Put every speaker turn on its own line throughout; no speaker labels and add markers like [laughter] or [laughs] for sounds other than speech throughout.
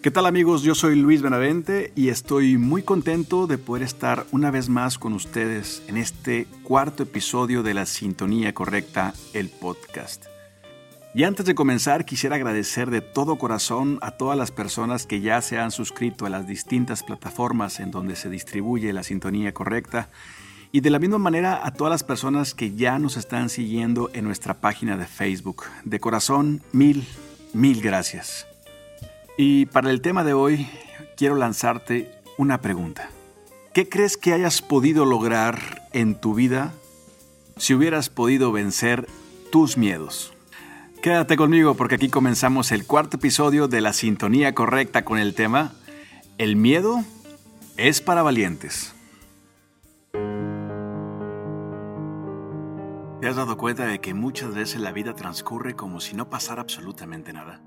¿Qué tal amigos? Yo soy Luis Benavente y estoy muy contento de poder estar una vez más con ustedes en este cuarto episodio de La Sintonía Correcta, el podcast. Y antes de comenzar quisiera agradecer de todo corazón a todas las personas que ya se han suscrito a las distintas plataformas en donde se distribuye La Sintonía Correcta y de la misma manera a todas las personas que ya nos están siguiendo en nuestra página de Facebook. De corazón, mil, mil gracias. Y para el tema de hoy quiero lanzarte una pregunta. ¿Qué crees que hayas podido lograr en tu vida si hubieras podido vencer tus miedos? Quédate conmigo porque aquí comenzamos el cuarto episodio de la sintonía correcta con el tema El miedo es para valientes. ¿Te has dado cuenta de que muchas veces la vida transcurre como si no pasara absolutamente nada?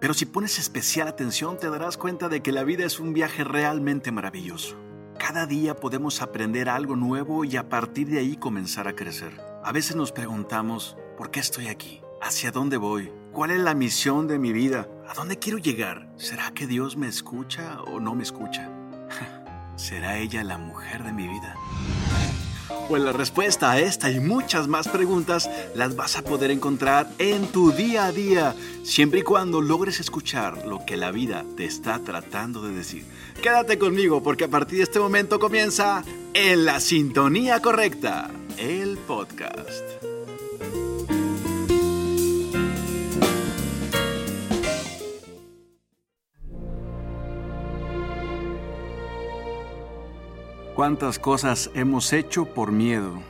Pero si pones especial atención te darás cuenta de que la vida es un viaje realmente maravilloso. Cada día podemos aprender algo nuevo y a partir de ahí comenzar a crecer. A veces nos preguntamos, ¿por qué estoy aquí? ¿Hacia dónde voy? ¿Cuál es la misión de mi vida? ¿A dónde quiero llegar? ¿Será que Dios me escucha o no me escucha? [laughs] ¿Será ella la mujer de mi vida? Pues la respuesta a esta y muchas más preguntas las vas a poder encontrar en tu día a día, siempre y cuando logres escuchar lo que la vida te está tratando de decir. Quédate conmigo porque a partir de este momento comienza En la Sintonía Correcta, el podcast. ¿Cuántas cosas hemos hecho por miedo?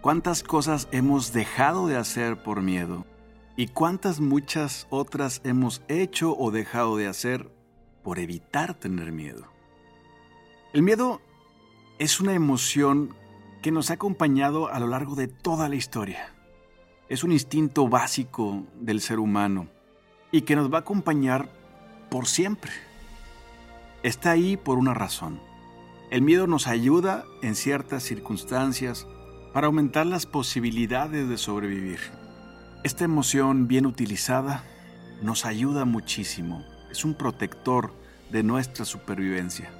¿Cuántas cosas hemos dejado de hacer por miedo? ¿Y cuántas muchas otras hemos hecho o dejado de hacer por evitar tener miedo? El miedo es una emoción que nos ha acompañado a lo largo de toda la historia. Es un instinto básico del ser humano y que nos va a acompañar por siempre. Está ahí por una razón el miedo nos ayuda en ciertas circunstancias para aumentar las posibilidades de sobrevivir. Esta emoción bien utilizada nos ayuda muchísimo. Es un protector de nuestra supervivencia.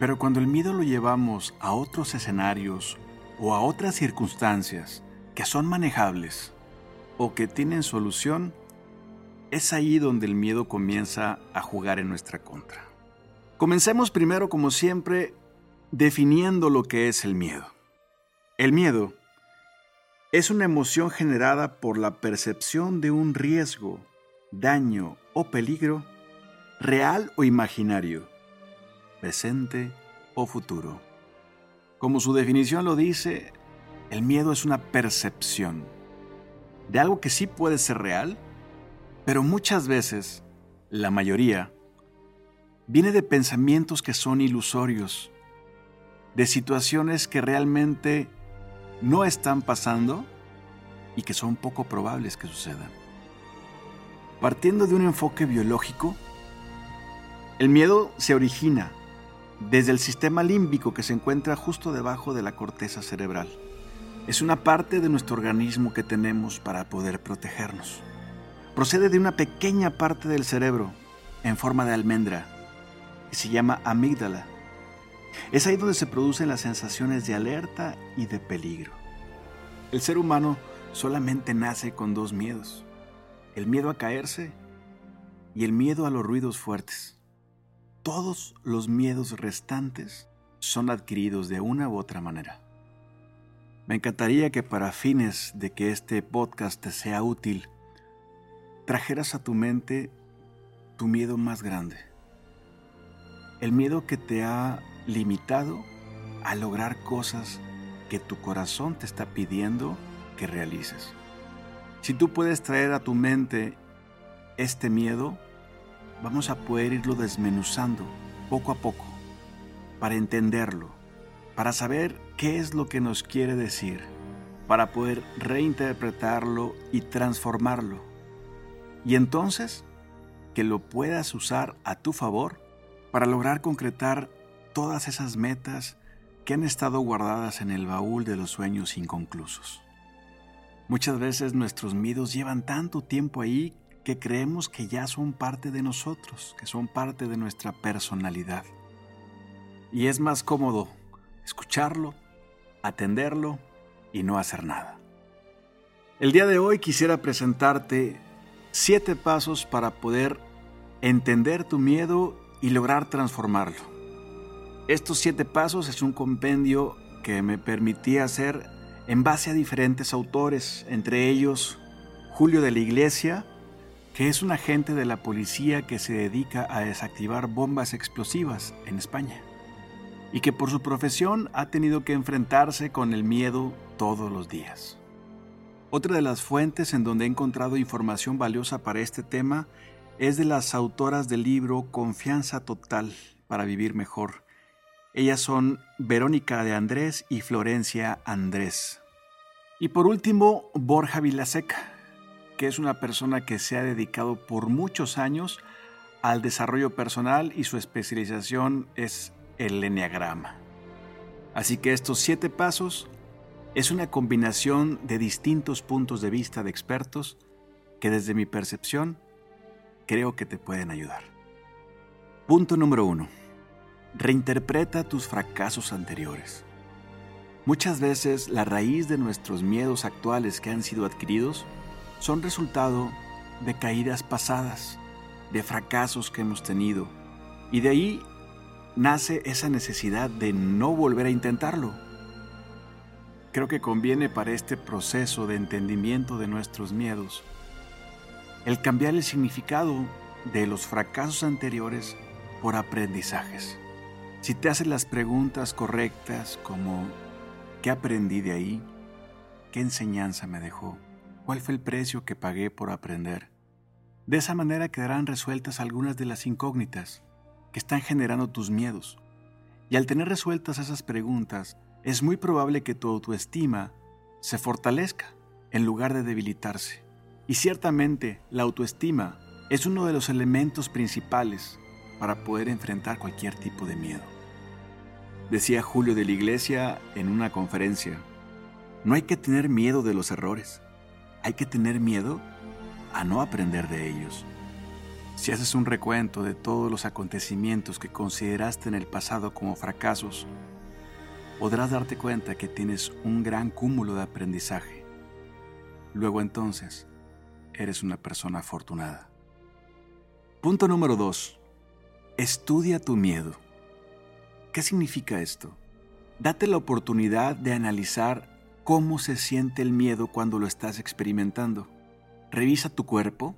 Pero cuando el miedo lo llevamos a otros escenarios o a otras circunstancias que son manejables o que tienen solución, es ahí donde el miedo comienza a jugar en nuestra contra. Comencemos primero, como siempre, definiendo lo que es el miedo. El miedo es una emoción generada por la percepción de un riesgo, daño o peligro, real o imaginario, presente o futuro. Como su definición lo dice, el miedo es una percepción de algo que sí puede ser real, pero muchas veces, la mayoría, viene de pensamientos que son ilusorios, de situaciones que realmente no están pasando y que son poco probables que sucedan. Partiendo de un enfoque biológico, el miedo se origina desde el sistema límbico que se encuentra justo debajo de la corteza cerebral. Es una parte de nuestro organismo que tenemos para poder protegernos. Procede de una pequeña parte del cerebro en forma de almendra que se llama amígdala es ahí donde se producen las sensaciones de alerta y de peligro. El ser humano solamente nace con dos miedos, el miedo a caerse y el miedo a los ruidos fuertes. Todos los miedos restantes son adquiridos de una u otra manera. Me encantaría que para fines de que este podcast te sea útil, trajeras a tu mente tu miedo más grande. El miedo que te ha limitado a lograr cosas que tu corazón te está pidiendo que realices. Si tú puedes traer a tu mente este miedo, vamos a poder irlo desmenuzando poco a poco para entenderlo, para saber qué es lo que nos quiere decir, para poder reinterpretarlo y transformarlo. Y entonces que lo puedas usar a tu favor para lograr concretar todas esas metas que han estado guardadas en el baúl de los sueños inconclusos. Muchas veces nuestros miedos llevan tanto tiempo ahí que creemos que ya son parte de nosotros, que son parte de nuestra personalidad. Y es más cómodo escucharlo, atenderlo y no hacer nada. El día de hoy quisiera presentarte siete pasos para poder entender tu miedo y lograr transformarlo. Estos siete pasos es un compendio que me permitía hacer en base a diferentes autores, entre ellos Julio de la Iglesia, que es un agente de la policía que se dedica a desactivar bombas explosivas en España y que por su profesión ha tenido que enfrentarse con el miedo todos los días. Otra de las fuentes en donde he encontrado información valiosa para este tema es de las autoras del libro Confianza Total para Vivir Mejor. Ellas son Verónica de Andrés y Florencia Andrés. Y por último, Borja Vilaseca, que es una persona que se ha dedicado por muchos años al desarrollo personal y su especialización es el enneagrama. Así que estos siete pasos es una combinación de distintos puntos de vista de expertos que desde mi percepción creo que te pueden ayudar. Punto número uno. Reinterpreta tus fracasos anteriores. Muchas veces la raíz de nuestros miedos actuales que han sido adquiridos son resultado de caídas pasadas, de fracasos que hemos tenido, y de ahí nace esa necesidad de no volver a intentarlo. Creo que conviene para este proceso de entendimiento de nuestros miedos el cambiar el significado de los fracasos anteriores por aprendizajes. Si te haces las preguntas correctas como ¿qué aprendí de ahí? ¿Qué enseñanza me dejó? ¿Cuál fue el precio que pagué por aprender? De esa manera quedarán resueltas algunas de las incógnitas que están generando tus miedos. Y al tener resueltas esas preguntas, es muy probable que tu autoestima se fortalezca en lugar de debilitarse. Y ciertamente la autoestima es uno de los elementos principales para poder enfrentar cualquier tipo de miedo. Decía Julio de la Iglesia en una conferencia, no hay que tener miedo de los errores, hay que tener miedo a no aprender de ellos. Si haces un recuento de todos los acontecimientos que consideraste en el pasado como fracasos, podrás darte cuenta que tienes un gran cúmulo de aprendizaje. Luego entonces, eres una persona afortunada. Punto número 2. Estudia tu miedo. ¿Qué significa esto? Date la oportunidad de analizar cómo se siente el miedo cuando lo estás experimentando. Revisa tu cuerpo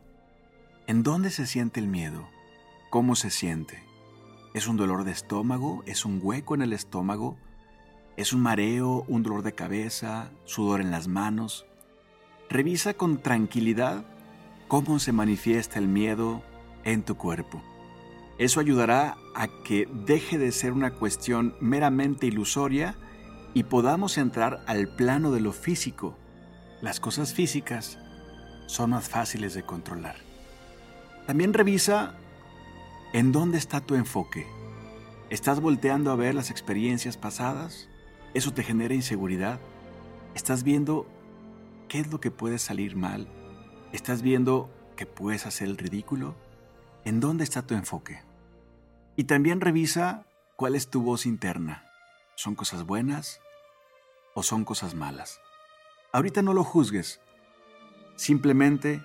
¿En dónde se siente el miedo? ¿Cómo se siente? ¿Es un dolor de estómago? ¿Es un hueco en el estómago? ¿Es un mareo, un dolor de cabeza, sudor en las manos? Revisa con tranquilidad cómo se manifiesta el miedo en tu cuerpo. Eso ayudará a que deje de ser una cuestión meramente ilusoria y podamos entrar al plano de lo físico. Las cosas físicas son más fáciles de controlar. También revisa en dónde está tu enfoque. ¿Estás volteando a ver las experiencias pasadas? ¿Eso te genera inseguridad? ¿Estás viendo qué es lo que puede salir mal? ¿Estás viendo que puedes hacer el ridículo? ¿En dónde está tu enfoque? Y también revisa cuál es tu voz interna. ¿Son cosas buenas o son cosas malas? Ahorita no lo juzgues. Simplemente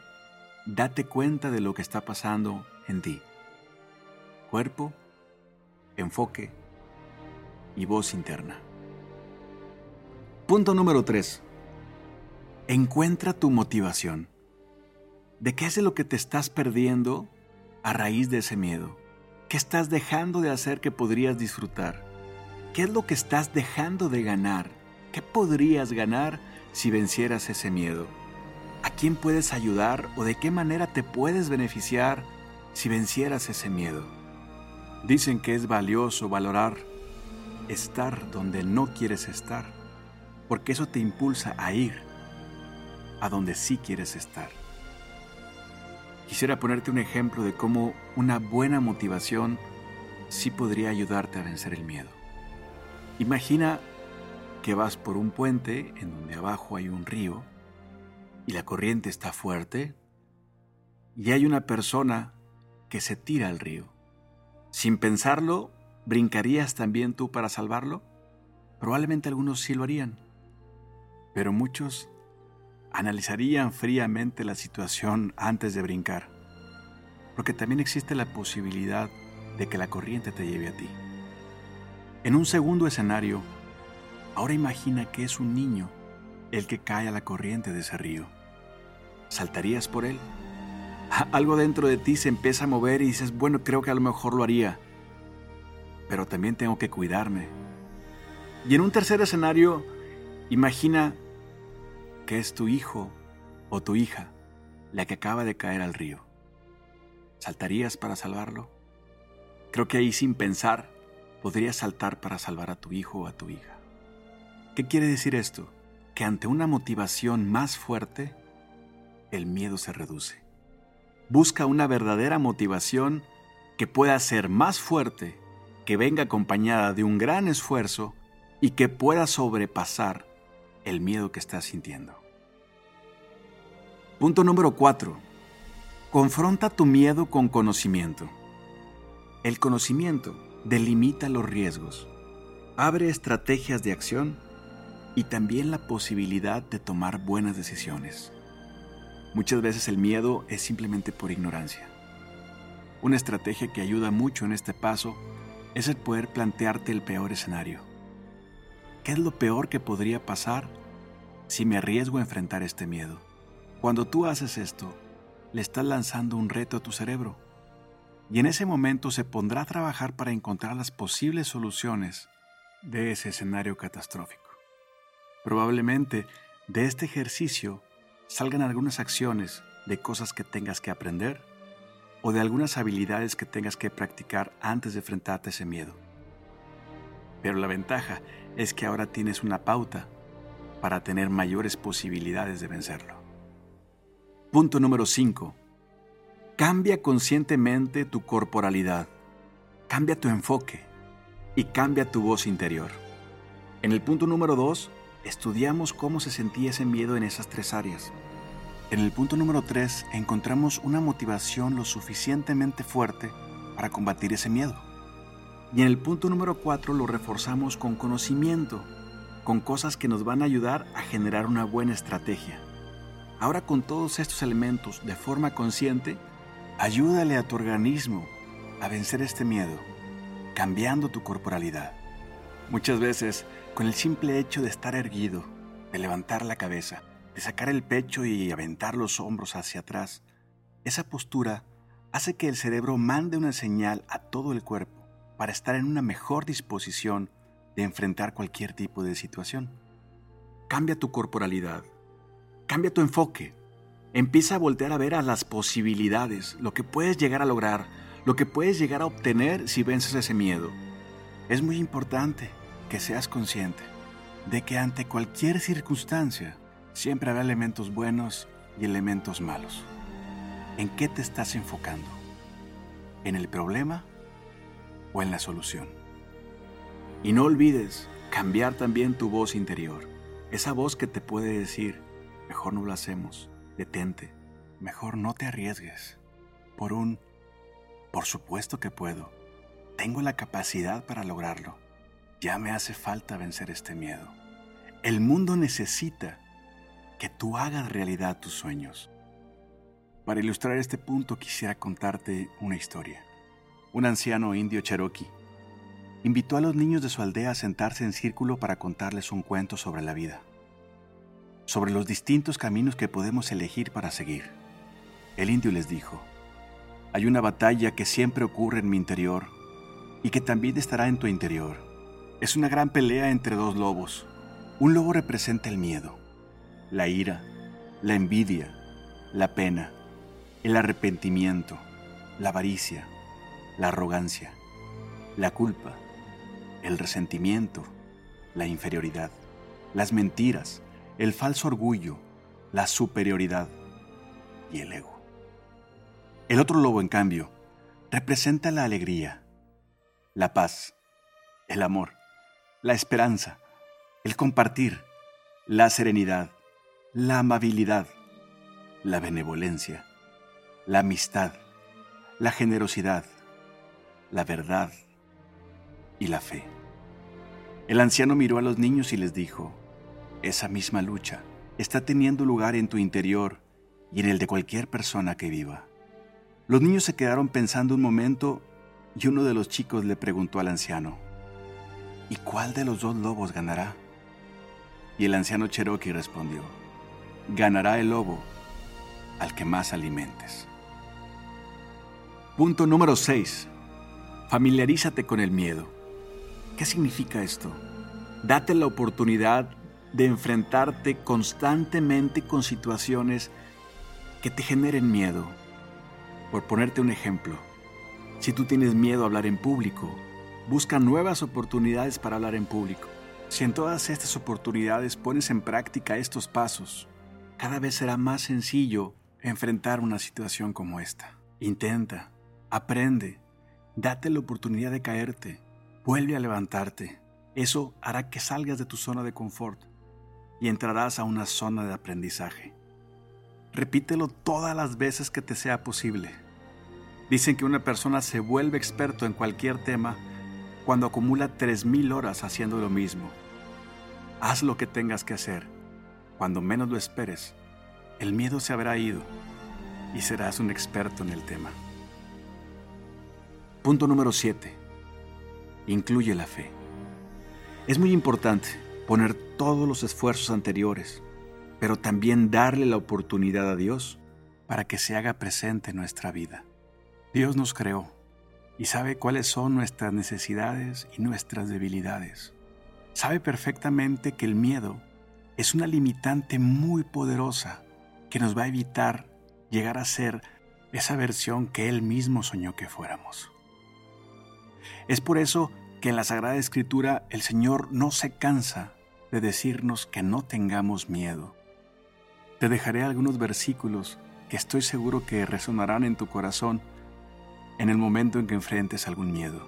date cuenta de lo que está pasando en ti. Cuerpo, enfoque y voz interna. Punto número 3. Encuentra tu motivación. ¿De qué es de lo que te estás perdiendo a raíz de ese miedo? ¿Qué estás dejando de hacer que podrías disfrutar? ¿Qué es lo que estás dejando de ganar? ¿Qué podrías ganar si vencieras ese miedo? ¿A quién puedes ayudar o de qué manera te puedes beneficiar si vencieras ese miedo? Dicen que es valioso valorar estar donde no quieres estar, porque eso te impulsa a ir a donde sí quieres estar. Quisiera ponerte un ejemplo de cómo una buena motivación sí podría ayudarte a vencer el miedo. Imagina que vas por un puente en donde abajo hay un río y la corriente está fuerte, y hay una persona que se tira al río. Sin pensarlo, ¿brincarías también tú para salvarlo? Probablemente algunos sí lo harían, pero muchos analizarían fríamente la situación antes de brincar, porque también existe la posibilidad de que la corriente te lleve a ti. En un segundo escenario, ahora imagina que es un niño el que cae a la corriente de ese río. ¿Saltarías por él? [laughs] Algo dentro de ti se empieza a mover y dices, bueno, creo que a lo mejor lo haría, pero también tengo que cuidarme. Y en un tercer escenario, imagina que es tu hijo o tu hija la que acaba de caer al río. ¿Saltarías para salvarlo? Creo que ahí sin pensar podrías saltar para salvar a tu hijo o a tu hija. ¿Qué quiere decir esto? Que ante una motivación más fuerte, el miedo se reduce. Busca una verdadera motivación que pueda ser más fuerte, que venga acompañada de un gran esfuerzo y que pueda sobrepasar el miedo que estás sintiendo. Punto número 4. Confronta tu miedo con conocimiento. El conocimiento delimita los riesgos, abre estrategias de acción y también la posibilidad de tomar buenas decisiones. Muchas veces el miedo es simplemente por ignorancia. Una estrategia que ayuda mucho en este paso es el poder plantearte el peor escenario. ¿Qué es lo peor que podría pasar si me arriesgo a enfrentar este miedo? Cuando tú haces esto, le estás lanzando un reto a tu cerebro y en ese momento se pondrá a trabajar para encontrar las posibles soluciones de ese escenario catastrófico. Probablemente de este ejercicio salgan algunas acciones de cosas que tengas que aprender o de algunas habilidades que tengas que practicar antes de enfrentarte a ese miedo. Pero la ventaja es que ahora tienes una pauta para tener mayores posibilidades de vencerlo. Punto número 5. Cambia conscientemente tu corporalidad, cambia tu enfoque y cambia tu voz interior. En el punto número 2 estudiamos cómo se sentía ese miedo en esas tres áreas. En el punto número 3 encontramos una motivación lo suficientemente fuerte para combatir ese miedo. Y en el punto número 4 lo reforzamos con conocimiento, con cosas que nos van a ayudar a generar una buena estrategia. Ahora con todos estos elementos de forma consciente, ayúdale a tu organismo a vencer este miedo, cambiando tu corporalidad. Muchas veces, con el simple hecho de estar erguido, de levantar la cabeza, de sacar el pecho y aventar los hombros hacia atrás, esa postura hace que el cerebro mande una señal a todo el cuerpo para estar en una mejor disposición de enfrentar cualquier tipo de situación. Cambia tu corporalidad, cambia tu enfoque, empieza a voltear a ver las posibilidades, lo que puedes llegar a lograr, lo que puedes llegar a obtener si vences ese miedo. Es muy importante que seas consciente de que ante cualquier circunstancia siempre habrá elementos buenos y elementos malos. ¿En qué te estás enfocando? ¿En el problema o en la solución? Y no olvides cambiar también tu voz interior, esa voz que te puede decir, mejor no lo hacemos, detente, mejor no te arriesgues, por un, por supuesto que puedo, tengo la capacidad para lograrlo. Ya me hace falta vencer este miedo. El mundo necesita que tú hagas realidad tus sueños. Para ilustrar este punto quisiera contarte una historia. Un anciano indio cherokee invitó a los niños de su aldea a sentarse en círculo para contarles un cuento sobre la vida, sobre los distintos caminos que podemos elegir para seguir. El indio les dijo, hay una batalla que siempre ocurre en mi interior y que también estará en tu interior. Es una gran pelea entre dos lobos. Un lobo representa el miedo, la ira, la envidia, la pena, el arrepentimiento, la avaricia, la arrogancia, la culpa, el resentimiento, la inferioridad, las mentiras, el falso orgullo, la superioridad y el ego. El otro lobo, en cambio, representa la alegría, la paz, el amor, la esperanza, el compartir, la serenidad, la amabilidad, la benevolencia, la amistad, la generosidad, la verdad y la fe. El anciano miró a los niños y les dijo, esa misma lucha está teniendo lugar en tu interior y en el de cualquier persona que viva. Los niños se quedaron pensando un momento y uno de los chicos le preguntó al anciano, ¿y cuál de los dos lobos ganará? Y el anciano Cherokee respondió, ganará el lobo al que más alimentes. Punto número 6. Familiarízate con el miedo. ¿Qué significa esto? Date la oportunidad de enfrentarte constantemente con situaciones que te generen miedo. Por ponerte un ejemplo, si tú tienes miedo a hablar en público, busca nuevas oportunidades para hablar en público. Si en todas estas oportunidades pones en práctica estos pasos, cada vez será más sencillo enfrentar una situación como esta. Intenta, aprende, date la oportunidad de caerte, vuelve a levantarte. Eso hará que salgas de tu zona de confort y entrarás a una zona de aprendizaje. Repítelo todas las veces que te sea posible. Dicen que una persona se vuelve experto en cualquier tema cuando acumula 3.000 horas haciendo lo mismo. Haz lo que tengas que hacer. Cuando menos lo esperes, el miedo se habrá ido y serás un experto en el tema. Punto número 7. Incluye la fe. Es muy importante poner todos los esfuerzos anteriores, pero también darle la oportunidad a Dios para que se haga presente en nuestra vida. Dios nos creó y sabe cuáles son nuestras necesidades y nuestras debilidades. Sabe perfectamente que el miedo es una limitante muy poderosa que nos va a evitar llegar a ser esa versión que Él mismo soñó que fuéramos. Es por eso que en la Sagrada Escritura el Señor no se cansa de decirnos que no tengamos miedo. Te dejaré algunos versículos que estoy seguro que resonarán en tu corazón en el momento en que enfrentes algún miedo.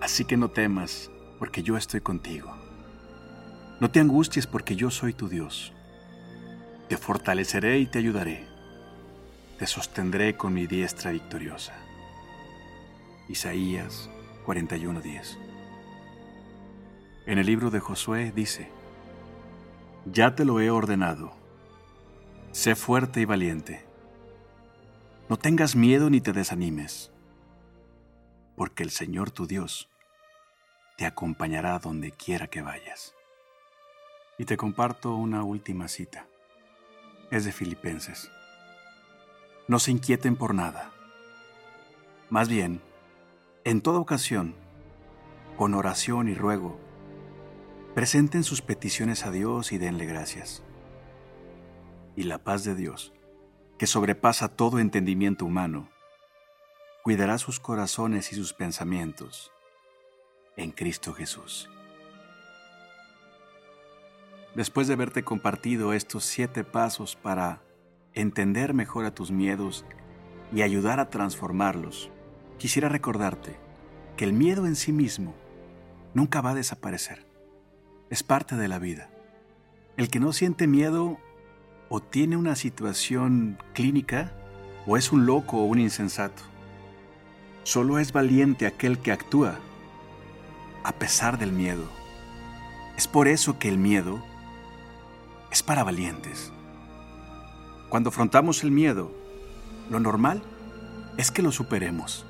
Así que no temas, porque yo estoy contigo. No te angusties, porque yo soy tu Dios. Te fortaleceré y te ayudaré. Te sostendré con mi diestra victoriosa. Isaías 41:10 En el libro de Josué dice, Ya te lo he ordenado, sé fuerte y valiente no tengas miedo ni te desanimes, porque el Señor tu Dios te acompañará donde quiera que vayas. Y te comparto una última cita. Es de Filipenses. No se inquieten por nada. Más bien, en toda ocasión, con oración y ruego, presenten sus peticiones a Dios y denle gracias. Y la paz de Dios, que sobrepasa todo entendimiento humano, cuidará sus corazones y sus pensamientos en Cristo Jesús. Después de haberte compartido estos siete pasos para entender mejor a tus miedos y ayudar a transformarlos, quisiera recordarte que el miedo en sí mismo nunca va a desaparecer. Es parte de la vida. El que no siente miedo o tiene una situación clínica o es un loco o un insensato. Solo es valiente aquel que actúa a pesar del miedo. Es por eso que el miedo es para valientes. Cuando afrontamos el miedo, lo normal es que lo superemos.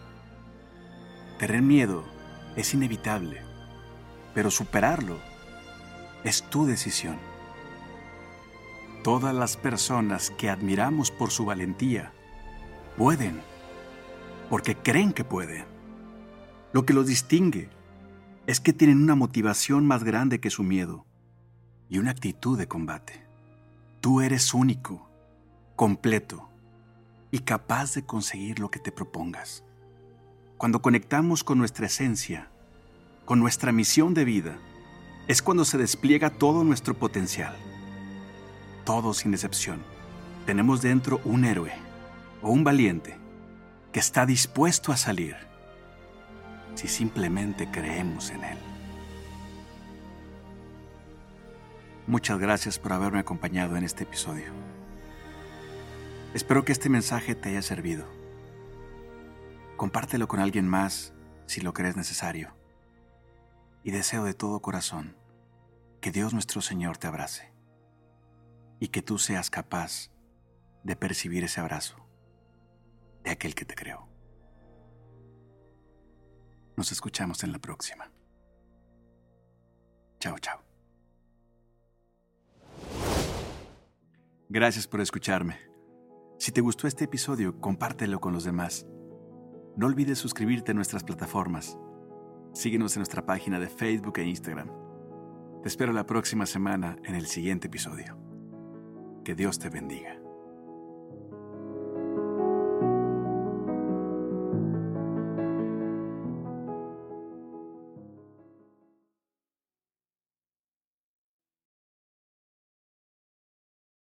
Tener miedo es inevitable, pero superarlo es tu decisión. Todas las personas que admiramos por su valentía pueden, porque creen que pueden. Lo que los distingue es que tienen una motivación más grande que su miedo y una actitud de combate. Tú eres único, completo y capaz de conseguir lo que te propongas. Cuando conectamos con nuestra esencia, con nuestra misión de vida, es cuando se despliega todo nuestro potencial todos sin excepción, tenemos dentro un héroe o un valiente que está dispuesto a salir si simplemente creemos en él. Muchas gracias por haberme acompañado en este episodio. Espero que este mensaje te haya servido. Compártelo con alguien más si lo crees necesario. Y deseo de todo corazón que Dios nuestro Señor te abrace y que tú seas capaz de percibir ese abrazo de aquel que te creó. Nos escuchamos en la próxima. Chao, chao. Gracias por escucharme. Si te gustó este episodio, compártelo con los demás. No olvides suscribirte a nuestras plataformas. Síguenos en nuestra página de Facebook e Instagram. Te espero la próxima semana en el siguiente episodio. Que Dios te bendiga.